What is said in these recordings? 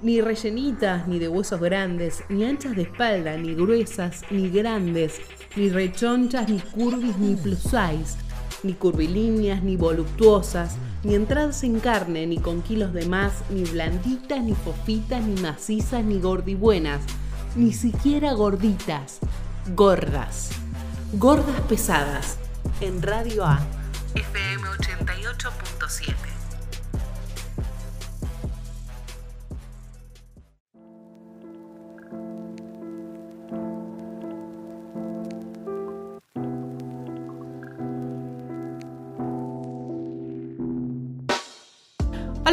Ni rellenitas, ni de huesos grandes, ni anchas de espalda, ni gruesas, ni grandes, ni rechonchas, ni curvis, ni plus size, ni curvilíneas, ni voluptuosas, ni entradas en carne, ni con kilos de más, ni blanditas, ni fofitas, ni macizas, ni gordibuenas, ni siquiera gorditas, gordas, gordas pesadas, en Radio A, FM 88.7.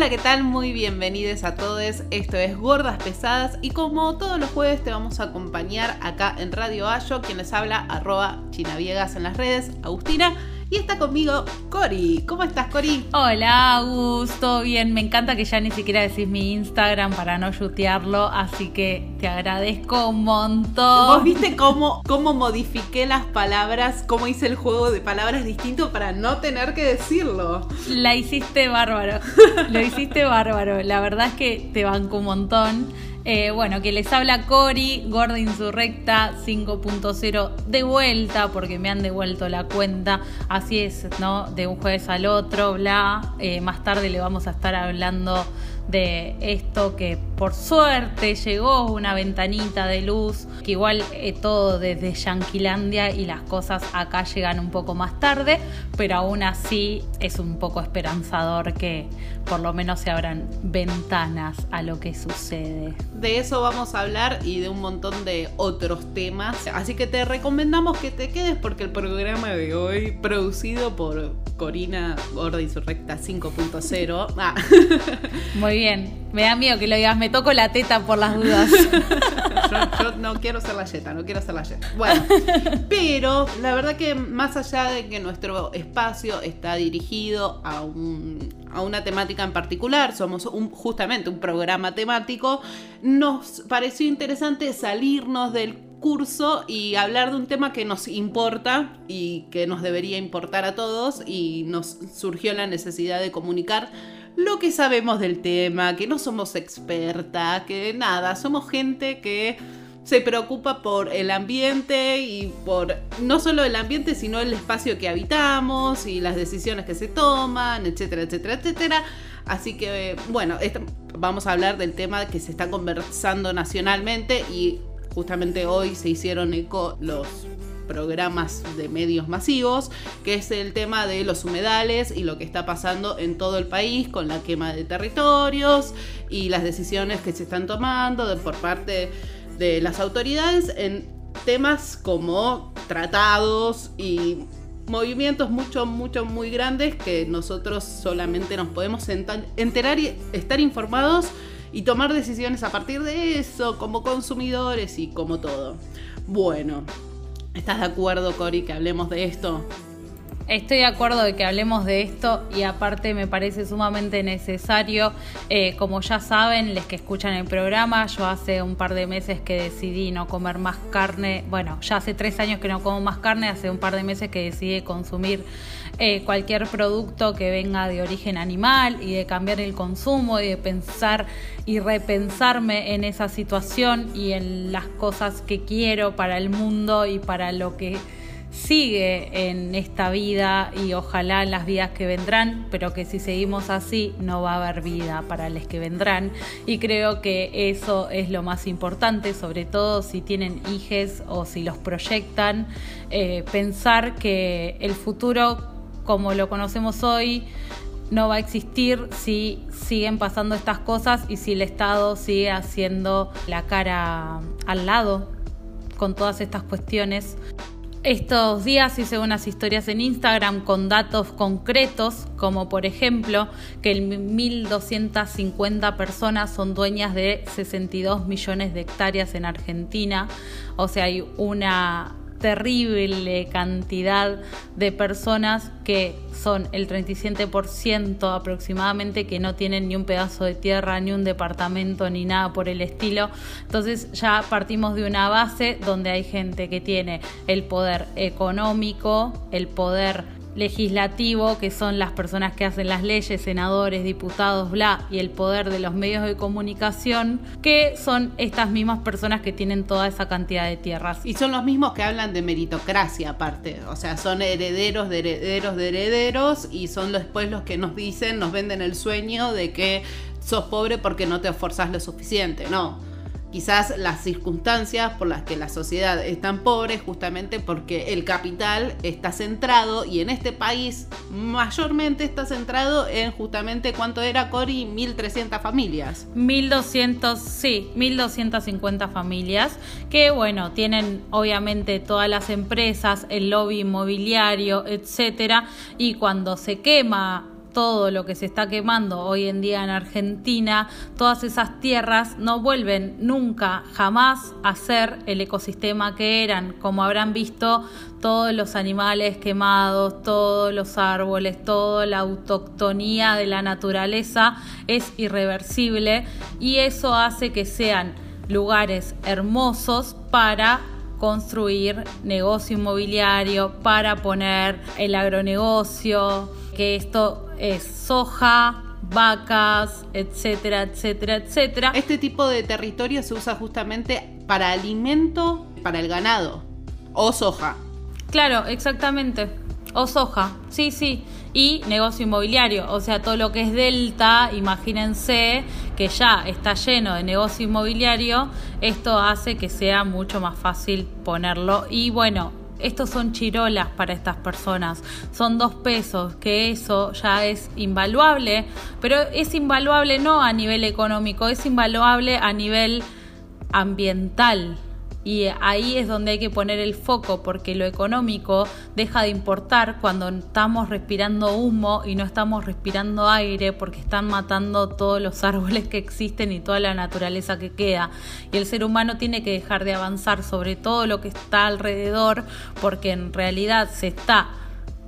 Hola, ¿qué tal? Muy bienvenidos a todos. Esto es Gordas Pesadas y como todos los jueves te vamos a acompañar acá en Radio Ayo, quien les habla, arroba chinaviegas en las redes, Agustina. Y está conmigo Cori. ¿Cómo estás, Cori? Hola, Augusto. Bien, me encanta que ya ni siquiera decís mi Instagram para no yutearlo, así que te agradezco un montón. ¿Vos viste cómo, cómo modifiqué las palabras, cómo hice el juego de palabras distinto para no tener que decirlo? La hiciste bárbaro. Lo hiciste bárbaro. La verdad es que te banco un montón. Eh, bueno, que les habla Cori, Gorda Insurrecta 5.0 de vuelta, porque me han devuelto la cuenta. Así es, ¿no? De un jueves al otro, bla. Eh, más tarde le vamos a estar hablando de esto que por suerte llegó una ventanita de luz, que igual eh, todo desde Yanquilandia y las cosas acá llegan un poco más tarde, pero aún así es un poco esperanzador que por lo menos se abran ventanas a lo que sucede. De eso vamos a hablar y de un montón de otros temas, así que te recomendamos que te quedes porque el programa de hoy, producido por Corina Gorda Insurrecta 5.0, ah. Muy bien. Me da miedo que lo digas, me toco la teta por las dudas. yo, no quiero ser la yeta, no quiero ser la yeta. Bueno, pero la verdad que más allá de que nuestro espacio está dirigido a, un, a una temática en particular, somos un, justamente un programa temático, nos pareció interesante salirnos del curso y hablar de un tema que nos importa y que nos debería importar a todos y nos surgió la necesidad de comunicar lo que sabemos del tema, que no somos expertas, que nada, somos gente que se preocupa por el ambiente y por no solo el ambiente, sino el espacio que habitamos y las decisiones que se toman, etcétera, etcétera, etcétera. Así que, bueno, vamos a hablar del tema que se está conversando nacionalmente y justamente hoy se hicieron eco los programas de medios masivos, que es el tema de los humedales y lo que está pasando en todo el país con la quema de territorios y las decisiones que se están tomando por parte de las autoridades en temas como tratados y movimientos mucho, mucho, muy grandes que nosotros solamente nos podemos enterar y estar informados y tomar decisiones a partir de eso como consumidores y como todo. Bueno, ¿Estás de acuerdo, Cori, que hablemos de esto? Estoy de acuerdo de que hablemos de esto y aparte me parece sumamente necesario, eh, como ya saben, les que escuchan el programa, yo hace un par de meses que decidí no comer más carne, bueno, ya hace tres años que no como más carne, hace un par de meses que decidí consumir eh, cualquier producto que venga de origen animal y de cambiar el consumo y de pensar y repensarme en esa situación y en las cosas que quiero para el mundo y para lo que sigue en esta vida y ojalá en las vidas que vendrán, pero que si seguimos así no va a haber vida para los que vendrán. Y creo que eso es lo más importante, sobre todo si tienen hijos o si los proyectan, eh, pensar que el futuro como lo conocemos hoy no va a existir si siguen pasando estas cosas y si el Estado sigue haciendo la cara al lado con todas estas cuestiones. Estos días hice unas historias en Instagram con datos concretos, como por ejemplo que 1.250 personas son dueñas de 62 millones de hectáreas en Argentina. O sea, hay una terrible cantidad de personas que son el 37% aproximadamente que no tienen ni un pedazo de tierra, ni un departamento, ni nada por el estilo. Entonces ya partimos de una base donde hay gente que tiene el poder económico, el poder legislativo, que son las personas que hacen las leyes, senadores, diputados, bla, y el poder de los medios de comunicación, que son estas mismas personas que tienen toda esa cantidad de tierras. Y son los mismos que hablan de meritocracia aparte, o sea, son herederos de herederos de herederos y son después los que nos dicen, nos venden el sueño de que sos pobre porque no te esforzás lo suficiente, no quizás las circunstancias por las que la sociedad es tan pobre justamente porque el capital está centrado y en este país mayormente está centrado en justamente cuánto era Cori 1300 familias. 1200 sí 1250 familias que bueno tienen obviamente todas las empresas el lobby inmobiliario etcétera y cuando se quema todo lo que se está quemando hoy en día en Argentina, todas esas tierras no vuelven nunca, jamás a ser el ecosistema que eran, como habrán visto todos los animales quemados, todos los árboles, toda la autoctonía de la naturaleza es irreversible y eso hace que sean lugares hermosos para construir negocio inmobiliario, para poner el agronegocio, que esto es soja, vacas, etcétera, etcétera, etcétera. Este tipo de territorio se usa justamente para alimento para el ganado o soja. Claro, exactamente. O soja, sí, sí. Y negocio inmobiliario, o sea, todo lo que es delta, imagínense que ya está lleno de negocio inmobiliario, esto hace que sea mucho más fácil ponerlo. Y bueno, estos son chirolas para estas personas, son dos pesos, que eso ya es invaluable, pero es invaluable no a nivel económico, es invaluable a nivel ambiental. Y ahí es donde hay que poner el foco porque lo económico deja de importar cuando estamos respirando humo y no estamos respirando aire porque están matando todos los árboles que existen y toda la naturaleza que queda. Y el ser humano tiene que dejar de avanzar sobre todo lo que está alrededor porque en realidad se está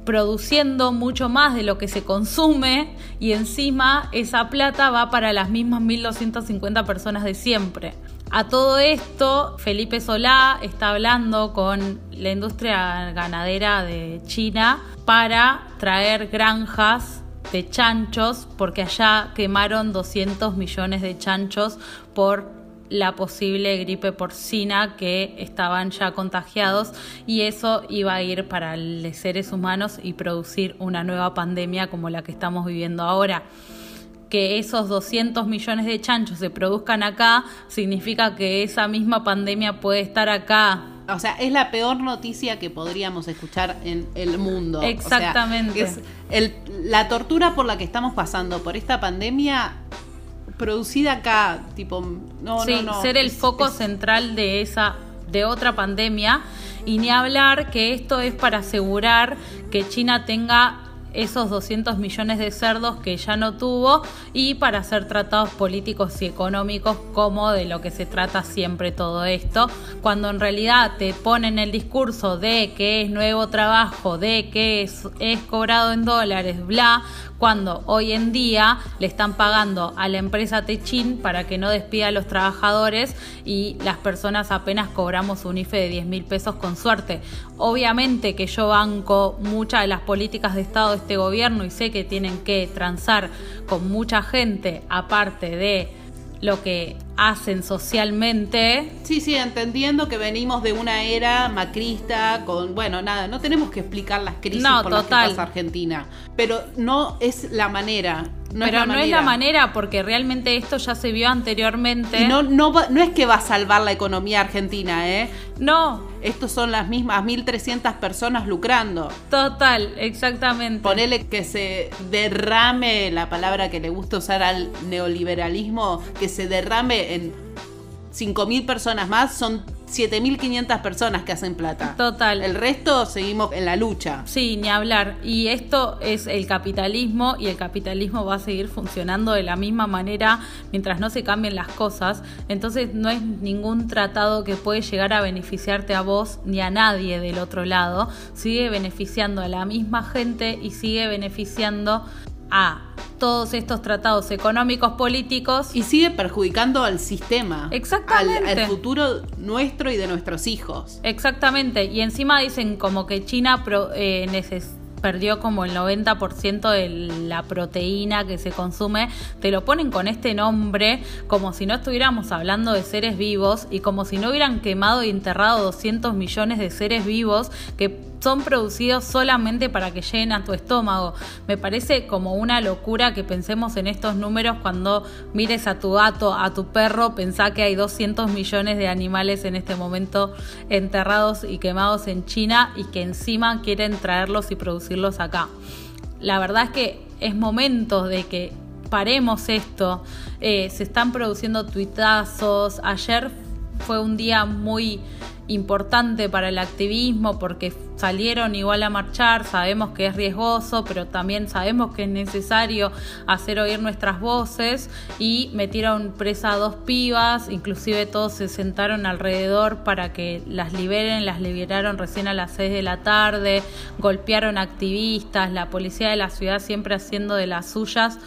produciendo mucho más de lo que se consume y encima esa plata va para las mismas 1250 personas de siempre. A todo esto, Felipe Solá está hablando con la industria ganadera de China para traer granjas de chanchos, porque allá quemaron 200 millones de chanchos por la posible gripe porcina que estaban ya contagiados y eso iba a ir para los seres humanos y producir una nueva pandemia como la que estamos viviendo ahora que esos 200 millones de chanchos se produzcan acá, significa que esa misma pandemia puede estar acá. O sea, es la peor noticia que podríamos escuchar en el mundo. Exactamente. es la tortura por la que estamos pasando por esta pandemia producida acá, tipo, no, sí, no, no. ser el foco central de esa, de otra pandemia. Y ni hablar que esto es para asegurar que China tenga esos 200 millones de cerdos que ya no tuvo y para ser tratados políticos y económicos como de lo que se trata siempre todo esto, cuando en realidad te ponen el discurso de que es nuevo trabajo, de que es, es cobrado en dólares, bla, cuando hoy en día le están pagando a la empresa Techin para que no despida a los trabajadores y las personas apenas cobramos un IFE de 10 mil pesos con suerte. Obviamente que yo banco muchas de las políticas de Estado de este gobierno y sé que tienen que transar con mucha gente aparte de lo que hacen socialmente. Sí, sí, entendiendo que venimos de una era macrista con, bueno, nada, no tenemos que explicar las crisis por las que pasa Argentina, pero no es la manera. No pero no es la manera porque realmente esto ya se vio anteriormente. Y no, no, no es que va a salvar la economía argentina, ¿eh? No. Estos son las mismas 1.300 personas lucrando. Total, exactamente. Ponele que se derrame, la palabra que le gusta usar al neoliberalismo, que se derrame en 5.000 personas más, son 7.500 personas que hacen plata. Total. El resto seguimos en la lucha. Sí, ni hablar. Y esto es el capitalismo y el capitalismo va a seguir funcionando de la misma manera mientras no se cambien las cosas. Entonces no es ningún tratado que puede llegar a beneficiarte a vos ni a nadie del otro lado. Sigue beneficiando a la misma gente y sigue beneficiando a todos estos tratados económicos políticos. Y sigue perjudicando al sistema. Exactamente. Al, futuro nuestro y de nuestros hijos. Exactamente. Y encima dicen como que China eh, perdió como el 90% de la proteína que se consume, te lo ponen con este nombre como si no estuviéramos hablando de seres vivos y como si no hubieran quemado y enterrado 200 millones de seres vivos que son producidos solamente para que lleguen a tu estómago. Me parece como una locura que pensemos en estos números cuando mires a tu gato, a tu perro, pensá que hay 200 millones de animales en este momento enterrados y quemados en China y que encima quieren traerlos y producirlos acá. La verdad es que es momento de que paremos esto. Eh, se están produciendo tuitazos. Ayer fue un día muy importante para el activismo porque salieron igual a marchar, sabemos que es riesgoso, pero también sabemos que es necesario hacer oír nuestras voces y metieron presa a dos pibas, inclusive todos se sentaron alrededor para que las liberen, las liberaron recién a las 6 de la tarde, golpearon activistas, la policía de la ciudad siempre haciendo de las suyas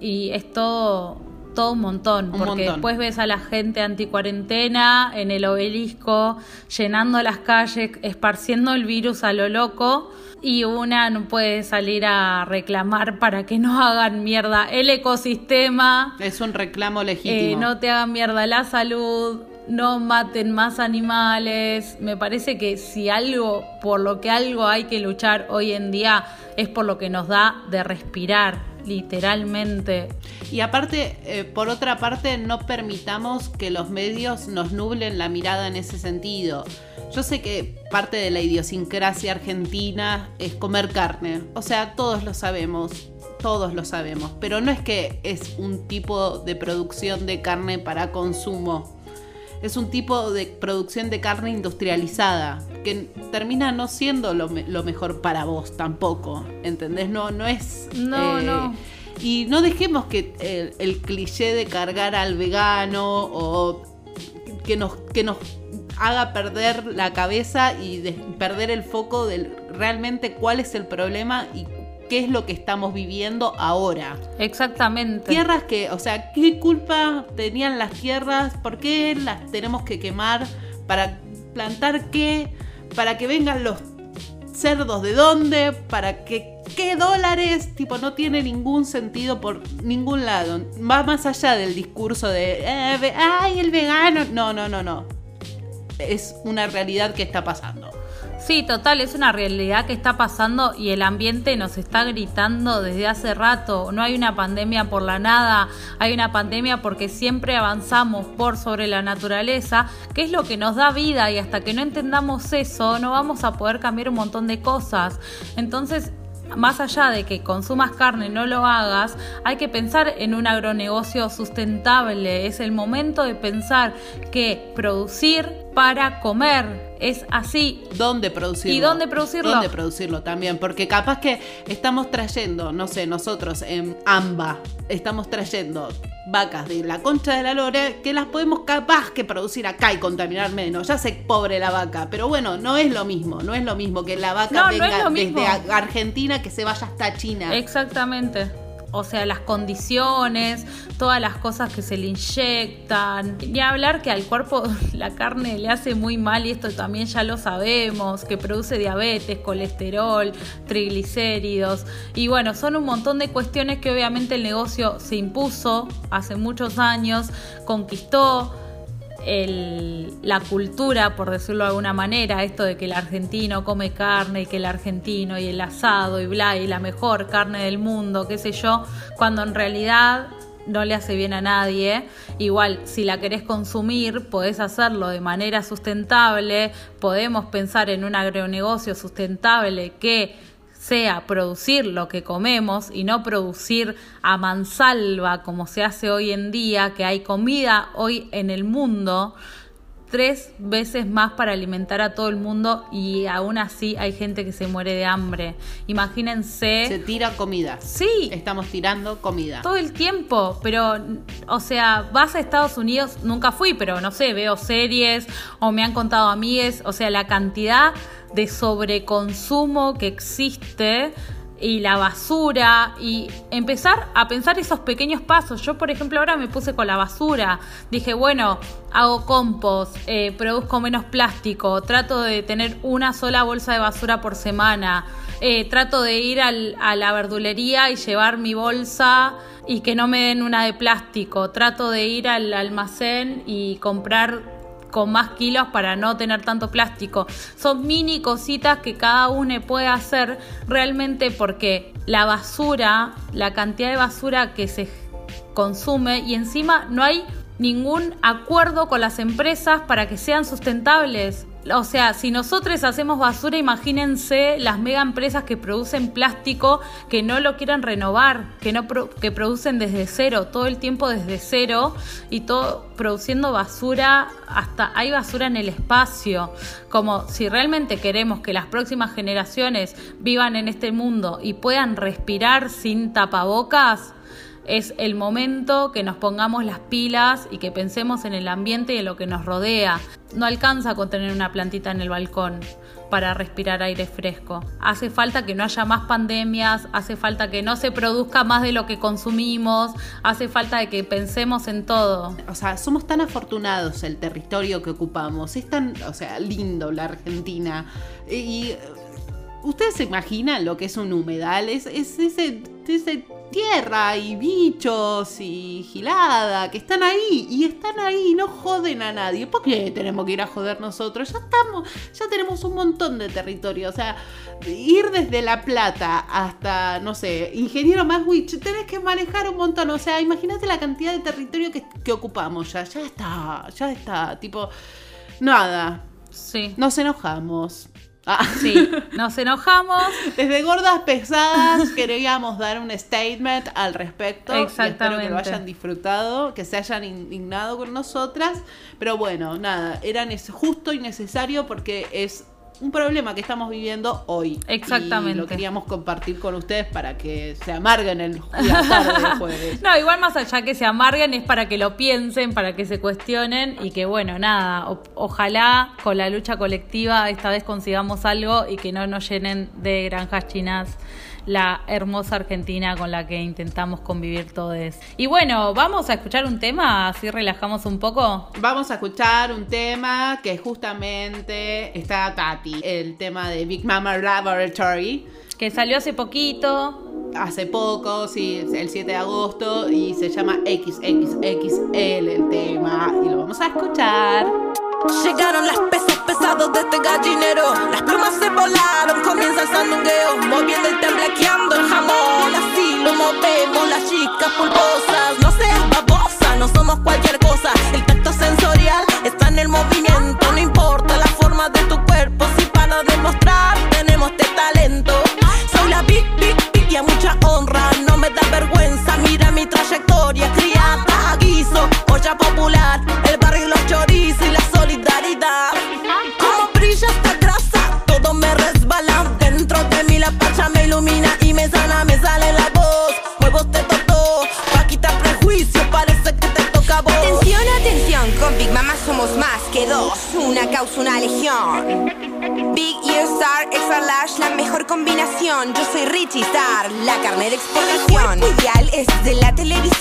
y es todo todo un montón, porque después ves a la gente anticuarentena en el obelisco, llenando las calles, esparciendo el virus a lo loco, y una no puede salir a reclamar para que no hagan mierda el ecosistema. Es un reclamo legítimo. Eh, no te hagan mierda la salud, no maten más animales. Me parece que si algo, por lo que algo hay que luchar hoy en día, es por lo que nos da de respirar literalmente. Y aparte, eh, por otra parte, no permitamos que los medios nos nublen la mirada en ese sentido. Yo sé que parte de la idiosincrasia argentina es comer carne, o sea, todos lo sabemos, todos lo sabemos, pero no es que es un tipo de producción de carne para consumo es un tipo de producción de carne industrializada que termina no siendo lo, mejor para vos tampoco, ¿entendés? No, no es... No, eh, no. Y no dejemos que el, cliché de cargar al vegano o que nos, que nos haga perder la cabeza y perder el foco de realmente cuál es el problema y qué es lo que estamos viviendo ahora. Exactamente. Tierras que, o sea, ¿qué culpa tenían las tierras? ¿Por qué las tenemos que quemar? ¿Para plantar qué? ¿Para que vengan los cerdos de dónde? ¿Para que qué dólares? Tipo, no tiene ningún sentido por ningún lado. Va más allá del discurso de, eh, ay, el vegano. No, no, no, no. Es una realidad que está pasando. Sí, total, es una realidad que está pasando y el ambiente nos está gritando desde hace rato. No hay una pandemia por la nada, hay una pandemia porque siempre avanzamos por sobre la naturaleza, que es lo que nos da vida y hasta que no entendamos eso no vamos a poder cambiar un montón de cosas. Entonces, más allá de que consumas carne, no lo hagas, hay que pensar en un agronegocio sustentable. Es el momento de pensar que producir para comer es así. ¿Dónde producirlo? ¿Y dónde producirlo? ¿Dónde producirlo también? Porque capaz que estamos trayendo, no sé, nosotros en AMBA, estamos trayendo vacas de la concha de la lore que las podemos capaz que producir acá y contaminar menos. Ya sé, pobre la vaca, pero bueno, no es lo mismo, no es lo mismo que la vaca venga desde Argentina que se vaya hasta China. Exactamente o sea, las condiciones, todas las cosas que se le inyectan. Ni hablar que al cuerpo la carne le hace muy mal y esto también ya lo sabemos, que produce diabetes, colesterol, triglicéridos. Y bueno, son un montón de cuestiones que obviamente el negocio se impuso hace muchos años, conquistó la cultura, por decirlo de alguna manera, esto de que el argentino come carne y que el argentino y el asado y bla y la mejor carne del mundo, qué sé yo, cuando en realidad no le hace bien a nadie. Igual, si la querés consumir, podés hacerlo de manera sustentable, podemos pensar en un agronegocio sustentable que sea producir lo que comemos y no producir a mansalva como se hace hoy en día, que hay comida hoy en el mundo tres veces más para alimentar a todo el mundo y aún así hay gente que se muere de hambre. Imagínense. Se tira comida. Sí. Estamos tirando comida. Todo el tiempo, pero, o sea, vas a Estados Unidos, nunca fui, pero no sé, veo series o me han contado amigues, o sea, la cantidad de sobreconsumo que existe y la basura y empezar a pensar esos pequeños pasos. Yo, por ejemplo, ahora me puse con la basura. Dije, bueno, hago compost, eh, produzco menos plástico, trato de tener una sola bolsa de basura por semana, eh, trato de ir al, a la verdulería y llevar mi bolsa y que no me den una de plástico, trato de ir al almacén y comprar con más kilos para no tener tanto plástico. Son mini cositas que cada uno puede hacer realmente porque la basura, la cantidad de basura que se consume y encima no hay ningún acuerdo con las empresas para que sean sustentables. O sea, si nosotros hacemos basura, imagínense las mega empresas que producen plástico que no lo quieran renovar, que no que producen desde cero, todo el tiempo desde cero y todo produciendo basura, hasta hay basura en el espacio. Como si realmente queremos que las próximas generaciones vivan en este mundo y puedan respirar sin tapabocas, es el momento que nos pongamos las pilas y que pensemos en el ambiente y en lo que nos rodea. No alcanza con tener una plantita en el balcón para respirar aire fresco. Hace falta que no haya más pandemias, hace falta que no se produzca más de lo que consumimos, hace falta de que pensemos en todo. O sea, somos tan afortunados el territorio que ocupamos, es tan, o sea, lindo la Argentina. Y ustedes se imaginan lo que es un humedal, es, ese, ese tierra y bichos y gilada que están ahí y están ahí y no joden a nadie. ¿Por qué tenemos que ir a joder nosotros? Ya estamos, ya tenemos un montón de territorio. O sea, ir desde La Plata hasta, no sé, Ingeniero Maswich, tenés que manejar un montón. O sea, imagínate la cantidad de territorio que, que ocupamos ya. Ya está, ya está. Tipo, nada. Sí. Nos enojamos. Ah. Sí, nos enojamos. Desde Gordas Pesadas queríamos dar un statement al respecto. Exactamente. espero que lo hayan disfrutado, que se hayan indignado con nosotras. Pero bueno, nada, era justo y necesario porque es un problema que estamos viviendo hoy. Exactamente. Y lo queríamos compartir con ustedes para que se amarguen el, la tarde jueves. no, igual más allá que se amarguen es para que lo piensen, para que se cuestionen y que bueno, nada, ojalá con la lucha colectiva esta vez consigamos algo y que no nos llenen de granjas chinas la hermosa Argentina con la que intentamos convivir todos. Y bueno, vamos a escuchar un tema, así relajamos un poco. Vamos a escuchar un tema que justamente está Tati, el tema de Big Mama Laboratory. Que salió hace poquito. Hace poco, sí, el 7 de agosto, y se llama XXXL el tema, y lo vamos a escuchar. Llegaron las pesas pesados de este gallinero. Las plumas se volaron, comienza el sandungueo. Moviendo y temblequeando el jamón. Así lo movemos, las chicas pulposas. No seas babosa, no somos cualquier cosa. El tacto sensorial está en el movimiento. No importa la forma de tu cuerpo, si para demostrar tenemos este talento. Soy la big, big, big y a mucha honra. No me da vergüenza, mira de la televisión.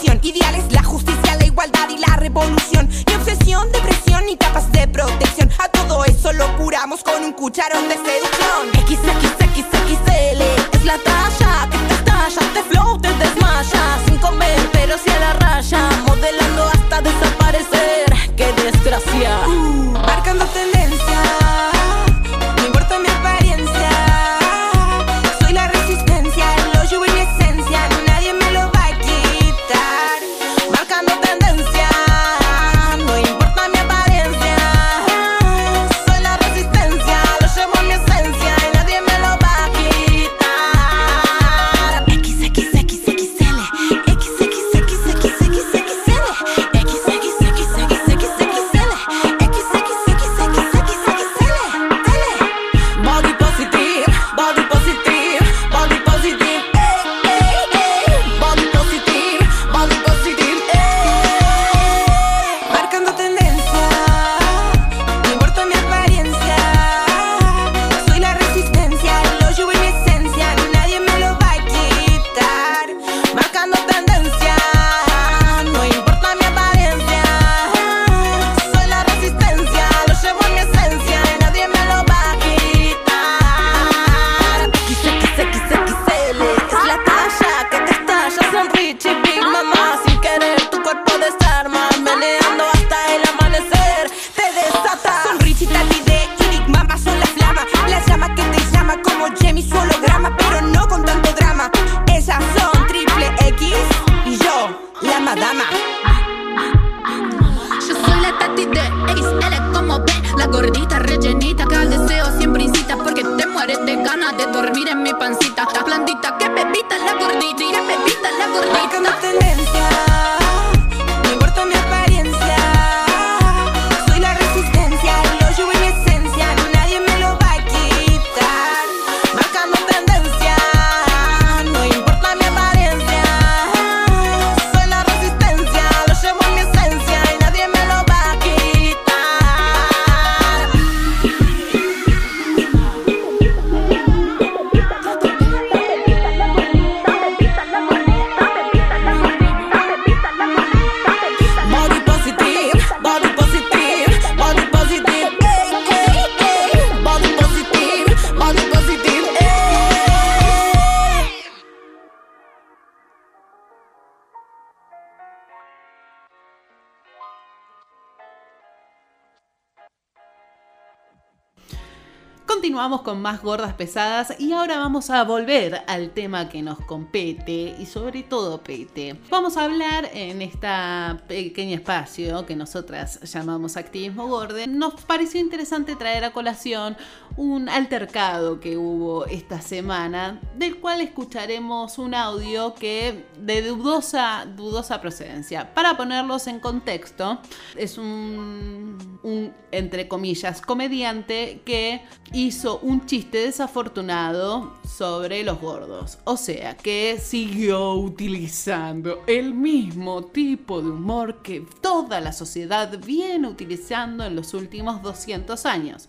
Con más gordas pesadas y ahora vamos a volver al tema que nos compete y sobre todo pete. Vamos a hablar en esta pequeño espacio que nosotras llamamos activismo gorde. Nos pareció interesante traer a colación un altercado que hubo esta semana, del cual escucharemos un audio que de dudosa, dudosa procedencia. Para ponerlos en contexto, es un, un entre comillas comediante que hizo un chiste desafortunado sobre los gordos. O sea, que siguió utilizando el mismo tipo de humor que toda la sociedad viene utilizando en los últimos 200 años.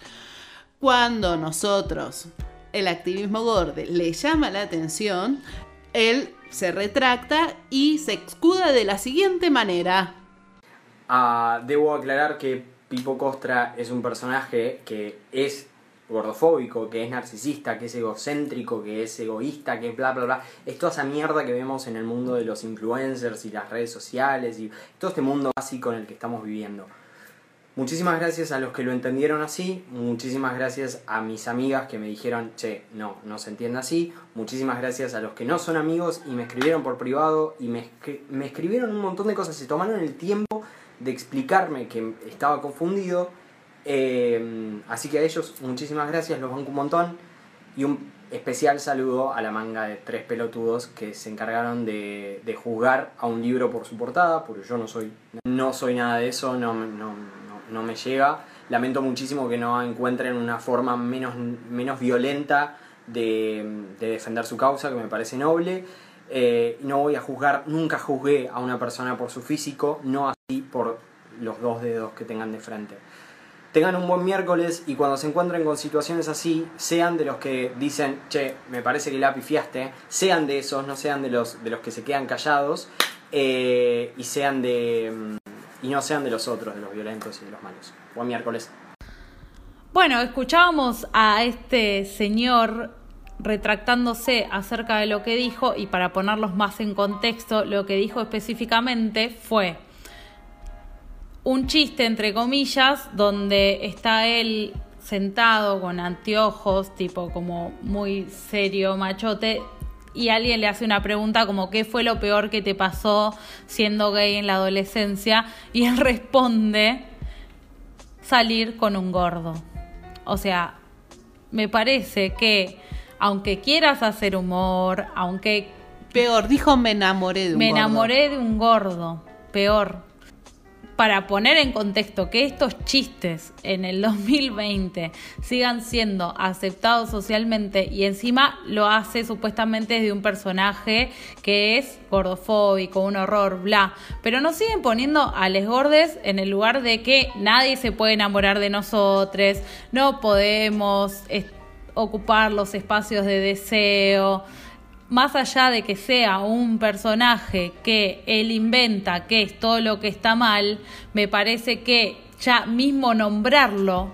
Cuando nosotros, el activismo gorde, le llama la atención, él se retracta y se escuda de la siguiente manera. Ah, debo aclarar que Pipo Costra es un personaje que es gordofóbico, que es narcisista, que es egocéntrico, que es egoísta, que es bla bla bla. Es toda esa mierda que vemos en el mundo de los influencers y las redes sociales y todo este mundo básico en el que estamos viviendo. Muchísimas gracias a los que lo entendieron así, muchísimas gracias a mis amigas que me dijeron, che, no, no se entiende así, muchísimas gracias a los que no son amigos y me escribieron por privado y me, me escribieron un montón de cosas, se tomaron el tiempo de explicarme que estaba confundido, eh, así que a ellos muchísimas gracias, los banco un montón y un especial saludo a la manga de tres pelotudos que se encargaron de, de juzgar a un libro por su portada, porque yo no soy, no soy nada de eso, no, no, no, no me llega. Lamento muchísimo que no encuentren una forma menos, menos violenta de, de defender su causa, que me parece noble. Eh, no voy a juzgar, nunca juzgué a una persona por su físico, no así por los dos dedos que tengan de frente. Tengan un buen miércoles y cuando se encuentren con situaciones así, sean de los que dicen, che, me parece que la pifiaste, sean de esos, no sean de los, de los que se quedan callados, eh, y sean de. mm, y no sean de los otros, de los violentos y de los malos. Buen miércoles. Bueno, escuchábamos a este señor retractándose acerca de lo que dijo y para ponerlos más en contexto, lo que dijo específicamente fue un chiste, entre comillas, donde está él sentado con anteojos, tipo como muy serio, machote, y alguien le hace una pregunta como ¿qué fue lo peor que te pasó siendo gay en la adolescencia? Y él responde salir con un gordo. O sea, me parece que aunque quieras hacer humor, aunque Peor, dijo me enamoré de un me gordo. enamoré de un gordo, peor. Para poner en contexto que estos chistes en el 2020 sigan siendo aceptados socialmente y encima lo hace supuestamente de un personaje que es gordofóbico, un horror, bla. Pero nos siguen poniendo a les gordes en el lugar de que nadie se puede enamorar de nosotros, no podemos es- ocupar los espacios de deseo más allá de que sea un personaje que él inventa, que es todo lo que está mal, me parece que ya mismo nombrarlo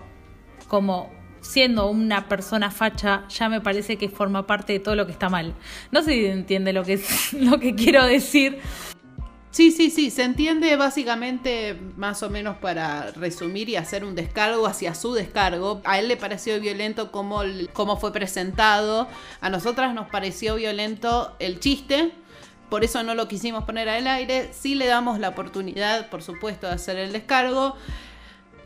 como siendo una persona facha, ya me parece que forma parte de todo lo que está mal. No sé si entiende lo que, lo que quiero decir. Sí, sí, sí, se entiende básicamente más o menos para resumir y hacer un descargo hacia su descargo. A él le pareció violento cómo, cómo fue presentado, a nosotras nos pareció violento el chiste, por eso no lo quisimos poner al aire. Sí le damos la oportunidad, por supuesto, de hacer el descargo.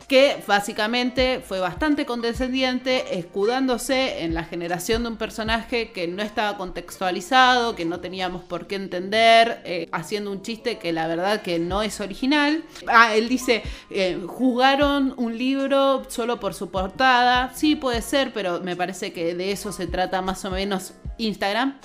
Que básicamente fue bastante condescendiente, escudándose en la generación de un personaje que no estaba contextualizado, que no teníamos por qué entender, eh, haciendo un chiste que la verdad que no es original. Ah, él dice, eh, juzgaron un libro solo por su portada. Sí, puede ser, pero me parece que de eso se trata más o menos Instagram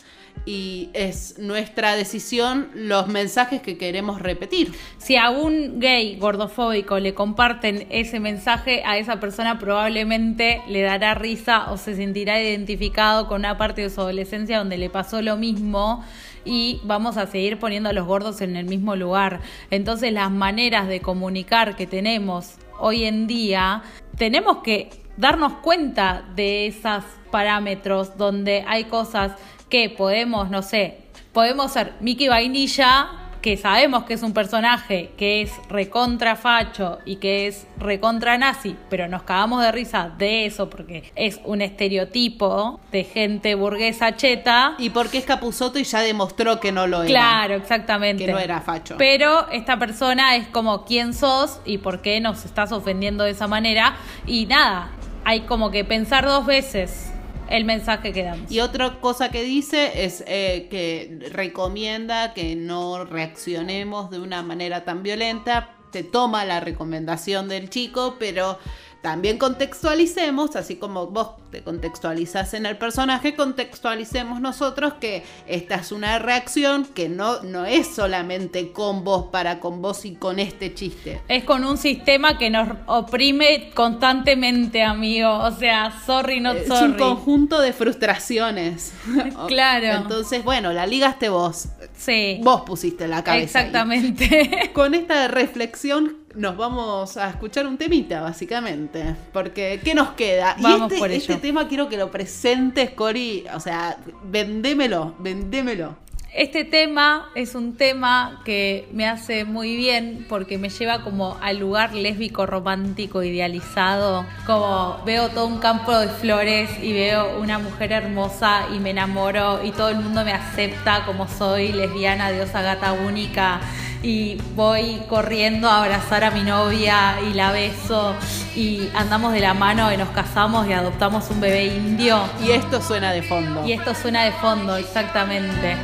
y es nuestra decisión los mensajes que queremos repetir. Si a un gay gordofóbico le comparten ese mensaje, a esa persona probablemente le dará risa o se sentirá identificado con una parte de su adolescencia donde le pasó lo mismo y vamos a seguir poniendo a los gordos en el mismo lugar. Entonces las maneras de comunicar que tenemos hoy en día, tenemos que darnos cuenta de esos parámetros donde hay cosas que podemos, no sé, podemos ser Mickey Vainilla, que sabemos que es un personaje que es recontra facho y que es recontra nazi, pero nos cagamos de risa de eso porque es un estereotipo de gente burguesa cheta. Y porque es Capuzoto y ya demostró que no lo era. Claro, exactamente. Que no era facho. Pero esta persona es como quién sos y por qué nos estás ofendiendo de esa manera. Y nada, hay como que pensar dos veces el mensaje que damos. Y otra cosa que dice es eh, que recomienda que no reaccionemos de una manera tan violenta. Se toma la recomendación del chico, pero también contextualicemos, así como vos te contextualizás en el personaje, contextualicemos nosotros que esta es una reacción que no, no es solamente con vos, para con vos y con este chiste. Es con un sistema que nos oprime constantemente, amigo. O sea, sorry, not sorry. Es un conjunto de frustraciones. claro. Entonces, bueno, la ligaste vos. Sí. Vos pusiste la cabeza. Exactamente. Con esta reflexión nos vamos a escuchar un temita, básicamente. Porque, ¿qué nos queda? Vamos y este, por este tema quiero que lo presentes, Cori. O sea, vendémelo, vendémelo. Este tema es un tema que me hace muy bien porque me lleva como al lugar lésbico romántico idealizado. Como veo todo un campo de flores y veo una mujer hermosa y me enamoro y todo el mundo me acepta como soy, lesbiana, diosa, gata única y voy corriendo a abrazar a mi novia y la beso y andamos de la mano y nos casamos y adoptamos un bebé indio. Y esto suena de fondo. Y esto suena de fondo, exactamente.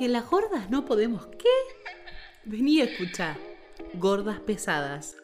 Que las gordas no podemos. ¿Qué? Vení a escuchar. Gordas pesadas.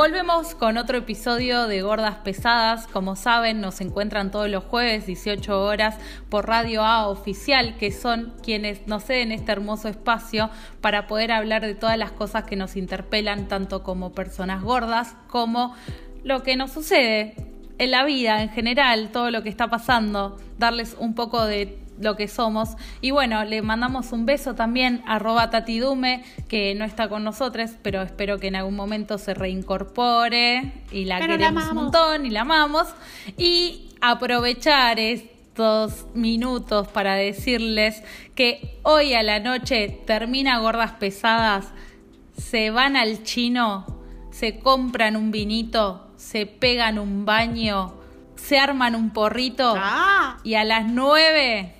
Volvemos con otro episodio de Gordas Pesadas. Como saben, nos encuentran todos los jueves, 18 horas, por Radio A Oficial, que son quienes nos ceden este hermoso espacio para poder hablar de todas las cosas que nos interpelan, tanto como personas gordas, como lo que nos sucede en la vida en general, todo lo que está pasando, darles un poco de lo que somos. Y bueno, le mandamos un beso también a arroba Tatidume, que no está con nosotros, pero espero que en algún momento se reincorpore y la Pero la queremos un montón y la amamos. Y aprovechar estos minutos para decirles que hoy a la noche termina Gordas Pesadas, se van al chino, se compran un vinito, se pegan un baño, se arman un porrito Ah, y a las 9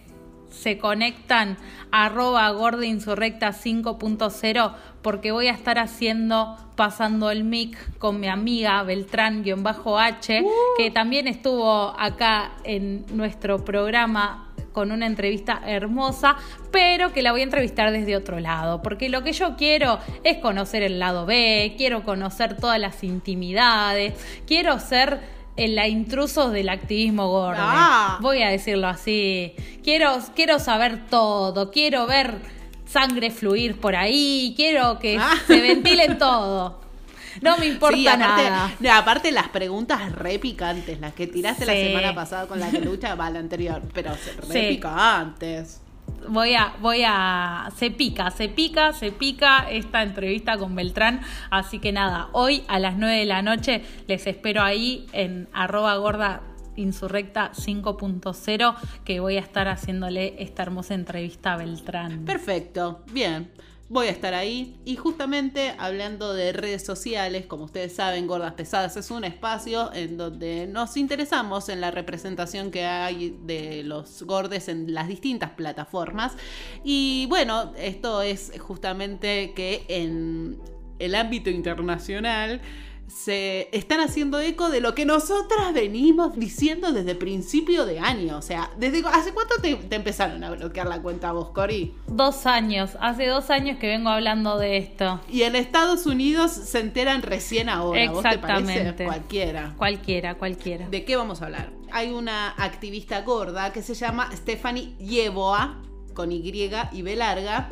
se conectan arroba gorda insurrecta 5.0 porque voy a estar haciendo pasando el mic con mi amiga Beltrán-H que también estuvo acá en nuestro programa con una entrevista hermosa, pero que la voy a entrevistar desde otro lado, porque lo que yo quiero es conocer el lado B, quiero conocer todas las intimidades, quiero ser en la intrusos del activismo gordo. Ah. Voy a decirlo así. Quiero, quiero saber todo, quiero ver sangre fluir por ahí, quiero que Ah. se ventilen todo. No me importa sí, aparte, nada. no, aparte las preguntas re picantes, las que tiraste la semana pasada con la lucha, va la anterior, pero re Sí. picantes. Voy a, voy a, se pica, se pica, se pica esta entrevista con Beltrán. Así que nada, hoy a las 9 de la noche les espero ahí en arroba gorda insurrecta 5.0 que voy a estar haciéndole esta hermosa entrevista a Beltrán. Perfecto, bien. Voy a estar ahí y justamente hablando de redes sociales, como ustedes saben, Gordas Pesadas es un espacio en donde nos interesamos en la representación que hay de los gordes en las distintas plataformas. Y bueno, esto es justamente que en el ámbito internacional se están haciendo eco de lo que nosotras venimos diciendo desde principio de año. O sea, ¿desde hace cuánto te, te empezaron a bloquear la cuenta vos, Cori? Dos años, hace dos años que vengo hablando de esto. Y en Estados Unidos se enteran recién ahora. ¿Vos te parece? Exactamente. Cualquiera. Cualquiera, cualquiera. ¿De qué vamos a hablar? Hay una activista gorda que se llama Stephanie Yeboah, con Y y B larga,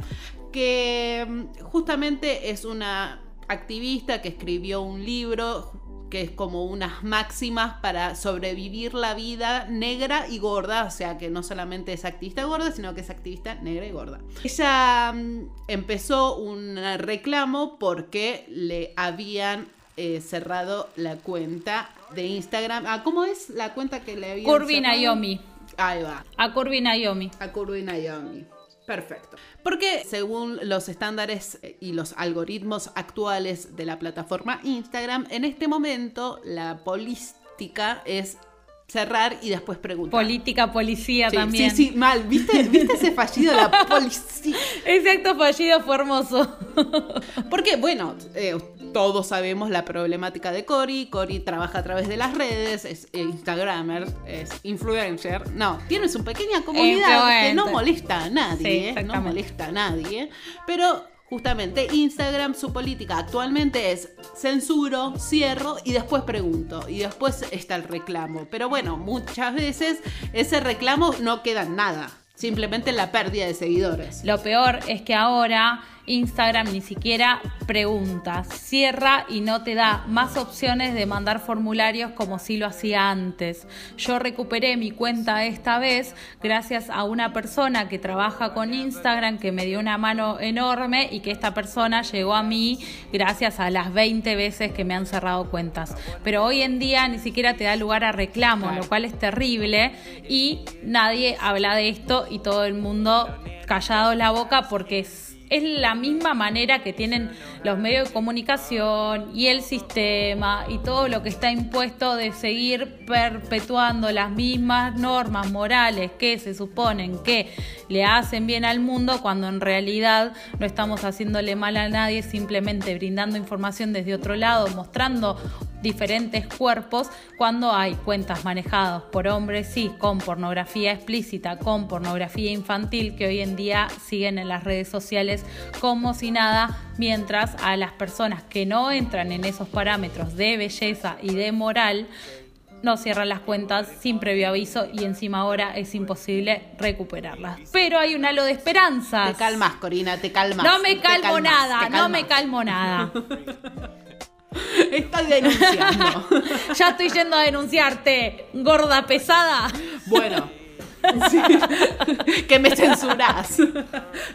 que mm, justamente es una activista que escribió un libro que es como unas máximas para sobrevivir la vida negra y gorda, o sea que no solamente es activista gorda, sino que es activista negra y gorda. Ella mm, empezó un reclamo porque le habían eh, cerrado la cuenta de Instagram. Ah, ¿cómo es la cuenta que le habían Curvy? Naomi. Ahí va. A Curvy Naomi. A Curvy Naomi. Perfecto. Porque según los estándares eh, y los algoritmos actuales de la plataforma Instagram, en este momento la política es cerrar y después preguntar. Política, policía Sí, también. Sí, sí, mal. ¿Viste, ¿Viste ese fallido de la policía? Ese acto fallido fue hermoso. Porque, bueno, eh, todos sabemos la problemática de Cory. Cory trabaja a través de las redes, es Instagramer, es influencer. No, tiene su pequeña comunidad que no molesta a nadie, ¿eh? no molesta a nadie. Pero justamente Instagram, su política actualmente es censuro, cierro y después pregunto. Y después está el reclamo. Pero bueno, muchas veces ese reclamo no queda en nada. Simplemente en la pérdida de seguidores. Lo peor es que ahora Instagram ni siquiera pregunta, cierra y no te da más opciones de mandar formularios como si lo hacía antes. Yo recuperé mi cuenta esta vez gracias a una persona que trabaja con Instagram que me dio una mano enorme y que esta persona llegó a mí gracias a las 20 veces que me han cerrado cuentas. Pero hoy en día ni siquiera te da lugar a reclamo, lo cual es terrible y nadie habla de esto y todo el mundo callado la boca porque es es la misma manera que tienen los medios de comunicación y el sistema y todo lo que está impuesto de seguir perpetuando las mismas normas morales que se suponen que le hacen bien al mundo cuando en realidad no estamos haciéndole mal a nadie, simplemente brindando información desde otro lado, mostrando diferentes cuerpos cuando hay cuentas manejadas por hombres, sí, con pornografía explícita, con pornografía infantil, que hoy en día siguen en las redes sociales como si nada, mientras a las personas que no entran en esos parámetros de belleza y de moral, no cierran las cuentas sin previo aviso y encima ahora es imposible recuperarlas. Pero hay un halo de esperanza. Te calmas, Corina, te calmas. No me calmo nada, no me calmo nada. Estoy denunciando. ya estoy yendo a denunciarte, gorda pesada. Bueno. que me censurás.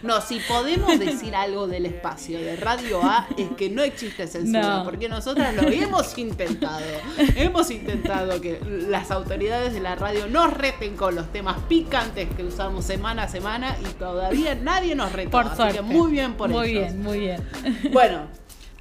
No, si podemos decir algo del espacio de Radio A es que no existe censura, porque nosotras lo hemos intentado. Hemos intentado que las autoridades de la radio nos reten con los temas picantes que usamos semana a semana y todavía nadie nos retó. Por suerte. muy bien por eso. Muy bien, muy bien. Bueno,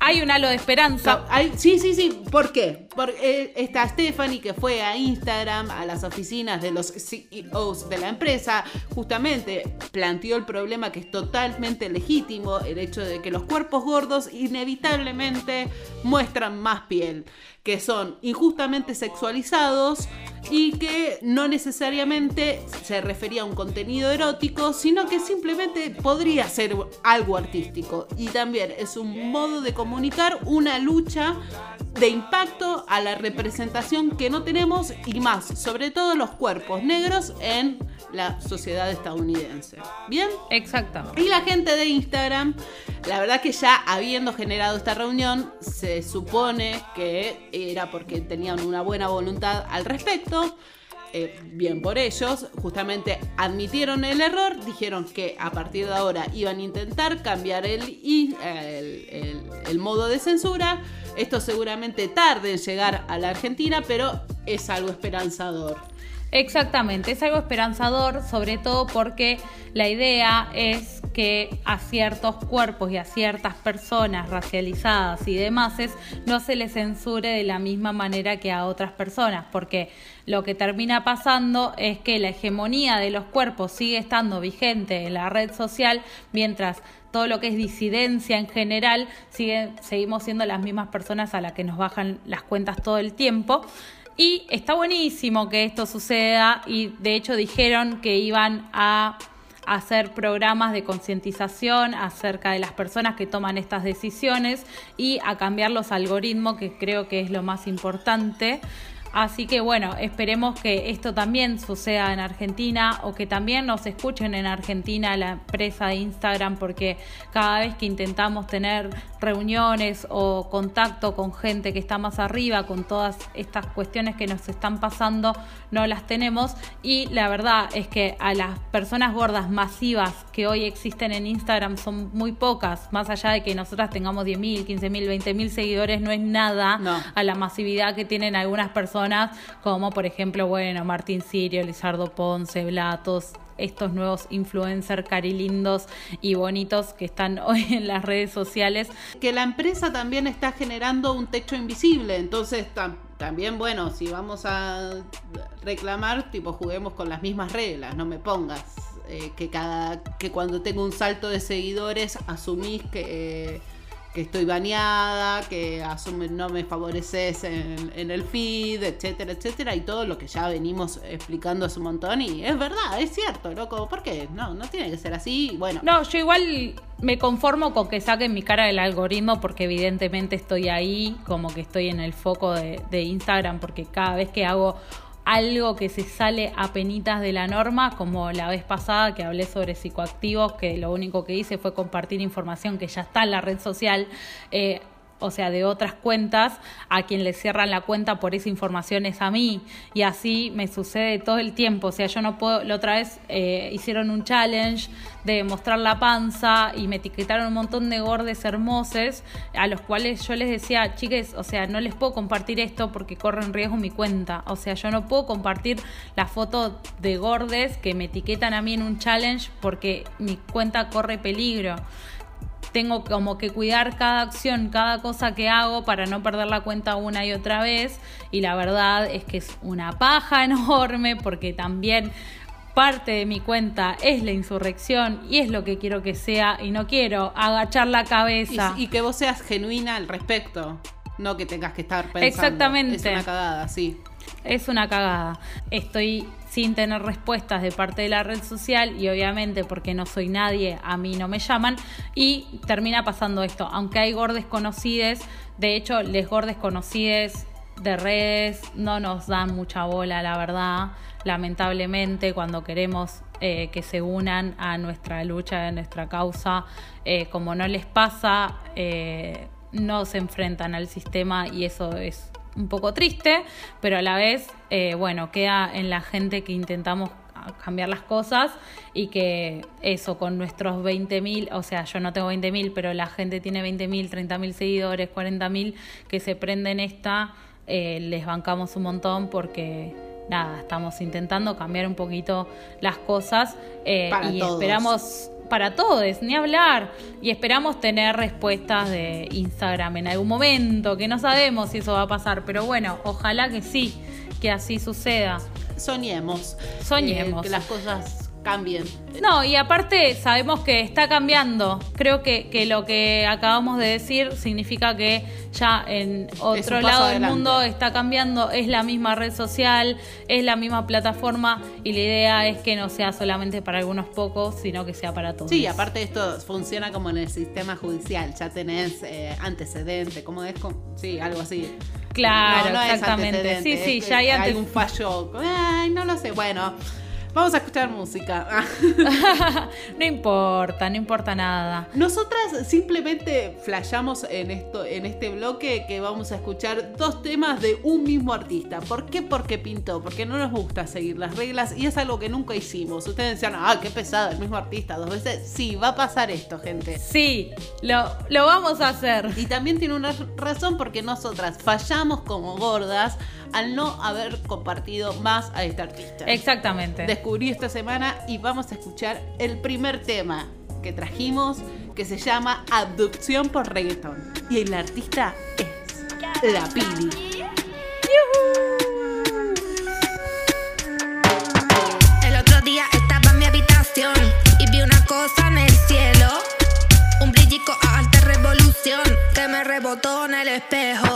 hay un halo de esperanza. sí, sí, sí. ¿Por qué? Porque eh, está Stephanie que fue a Instagram, a las oficinas de los CEOs de la empresa, justamente planteó el problema que es totalmente legítimo, el hecho de que los cuerpos gordos inevitablemente muestran más piel que son injustamente sexualizados y que no necesariamente se refería a un contenido erótico, sino que simplemente podría ser algo artístico. Y también es un modo de comunicar una lucha de impacto a la representación que no tenemos y más, sobre todo los cuerpos negros en la sociedad estadounidense. ¿Bien? Exacto. Y la gente de Instagram, la verdad que ya habiendo generado esta reunión, se supone que era porque tenían una buena voluntad al respecto. Eh, bien por ellos, justamente admitieron el error, dijeron que a partir de ahora iban a intentar cambiar el, el, el, modo de censura. Esto seguramente tarde en llegar a la Argentina, pero es algo esperanzador. Exactamente, es algo esperanzador, sobre todo porque la idea es que a ciertos cuerpos y a ciertas personas racializadas y demás no se les censure de la misma manera que a otras personas, porque lo que termina pasando es que la hegemonía de los cuerpos sigue estando vigente en la red social, mientras todo lo que es disidencia en general, sigue, seguimos siendo las mismas personas a las que nos bajan las cuentas todo el tiempo. Y está buenísimo que esto suceda y de hecho dijeron que iban a hacer programas de concientización acerca de las personas que toman estas decisiones y a cambiar los algoritmos, que creo que es lo más importante. Así que bueno, esperemos que esto también suceda en Argentina o que también nos escuchen en Argentina la empresa de Instagram porque cada vez que intentamos tener reuniones o contacto con gente que está más arriba, con todas estas cuestiones que nos están pasando, no las tenemos. Y la verdad es que a las personas gordas masivas que hoy existen en Instagram son muy pocas, más allá de que nosotras tengamos 10.000, 15.000, 20.000 seguidores, no es nada a la masividad que tienen algunas personas como por ejemplo, bueno, Martín Sirio, Lizardo Ponce, Blatos, estos nuevos influencers carilindos y bonitos que están hoy en las redes sociales. Que la empresa también está generando un techo invisible, entonces también, bueno, si vamos a reclamar, tipo, juguemos con las mismas reglas, no me pongas eh, que cada que cuando tengo un salto de seguidores asumís que... Eh, que estoy baneada, que asume, no me favoreces en, el feed, etcétera, etcétera, y todo lo que ya venimos explicando hace un montón. Y es verdad, es cierto, loco. ¿Por qué? No, no tiene que ser así. Bueno. No, yo igual me conformo con que saquen mi cara del algoritmo porque evidentemente estoy ahí, como que estoy en el foco de, de Instagram, porque cada vez que hago algo que se sale a penitas de la norma, como la vez pasada que hablé sobre psicoactivos, que lo único que hice fue compartir información que ya está en la red social. Eh, o sea, de otras cuentas, a quien le cierran la cuenta por esa información es a mí. Y así me sucede todo el tiempo. O sea, yo no puedo, la otra vez eh, hicieron un challenge de mostrar la panza y me etiquetaron un montón de gordes hermosos, a los cuales yo les decía, chiques, o sea, no les puedo compartir esto porque corre en riesgo mi cuenta. O sea, yo no puedo compartir la foto de gordes que me etiquetan a mí en un challenge porque mi cuenta corre peligro tengo como que cuidar cada acción, cada cosa que hago para no perder la cuenta una y otra vez. Y la verdad es que es una paja enorme porque también parte de mi cuenta es la insurrección y es lo que quiero que sea y no quiero agachar la cabeza. Y, que vos seas genuina al respecto, no que tengas que estar pensando. Exactamente. Es una cagada, sí. Es una cagada. Estoy sin tener respuestas de parte de la red social y obviamente porque no soy nadie, a mí no me llaman y termina pasando esto. Aunque hay gordes conocides, de hecho, les gordes conocides de redes no nos dan mucha bola, la verdad. Lamentablemente, cuando queremos eh, que se unan a nuestra lucha, a nuestra causa, eh, como no les pasa, eh, no se enfrentan al sistema y eso es un poco triste, pero a la vez, eh, bueno, queda en la gente que intentamos cambiar las cosas y que eso con nuestros 20.000, o sea, yo no tengo 20.000, pero la gente tiene 20.000, 30.000 seguidores, 40.000 que se prenden esta, eh, les bancamos un montón porque nada, estamos intentando cambiar un poquito las cosas eh, y esperamos para todos, ni hablar. Y esperamos tener respuestas de Instagram en algún momento, que no sabemos si eso va a pasar, pero bueno, ojalá que sí, que así suceda. Soñemos. Soñemos. Eh, que las cosas cambien. No, y aparte sabemos que está cambiando. Creo que, que lo que acabamos de decir significa que ya en otro lado del mundo está cambiando, es la misma red social, es la misma plataforma y la idea es que no sea solamente para algunos pocos, sino que sea para todos. Sí, aparte esto funciona como en el sistema judicial, ya tenés eh, antecedente, como es, sí, algo así. Claro, exactamente. sí, sí, ya hay, hay un fallo. Ay, no lo sé. Bueno, Vamos a escuchar música. no importa, no importa nada. Nosotras simplemente flashamos en esto, en este bloque que vamos a escuchar dos temas de un mismo artista. ¿Por qué? Porque pintó, porque no nos gusta seguir las reglas y es algo que nunca hicimos. Ustedes decían, ah, qué pesado, el mismo artista dos veces. Sí, va a pasar esto, gente. Sí, lo, lo vamos a hacer. Y también tiene una razón porque nosotras fallamos como gordas al no haber compartido más a este artista. Exactamente. Descubrí esta semana y vamos a escuchar el primer tema que trajimos que se llama Abducción por Reggaeton. Y el artista es La Pili. El otro día estaba en mi habitación y vi una cosa en el cielo. Un brillico a alta revolución que me rebotó en el espejo.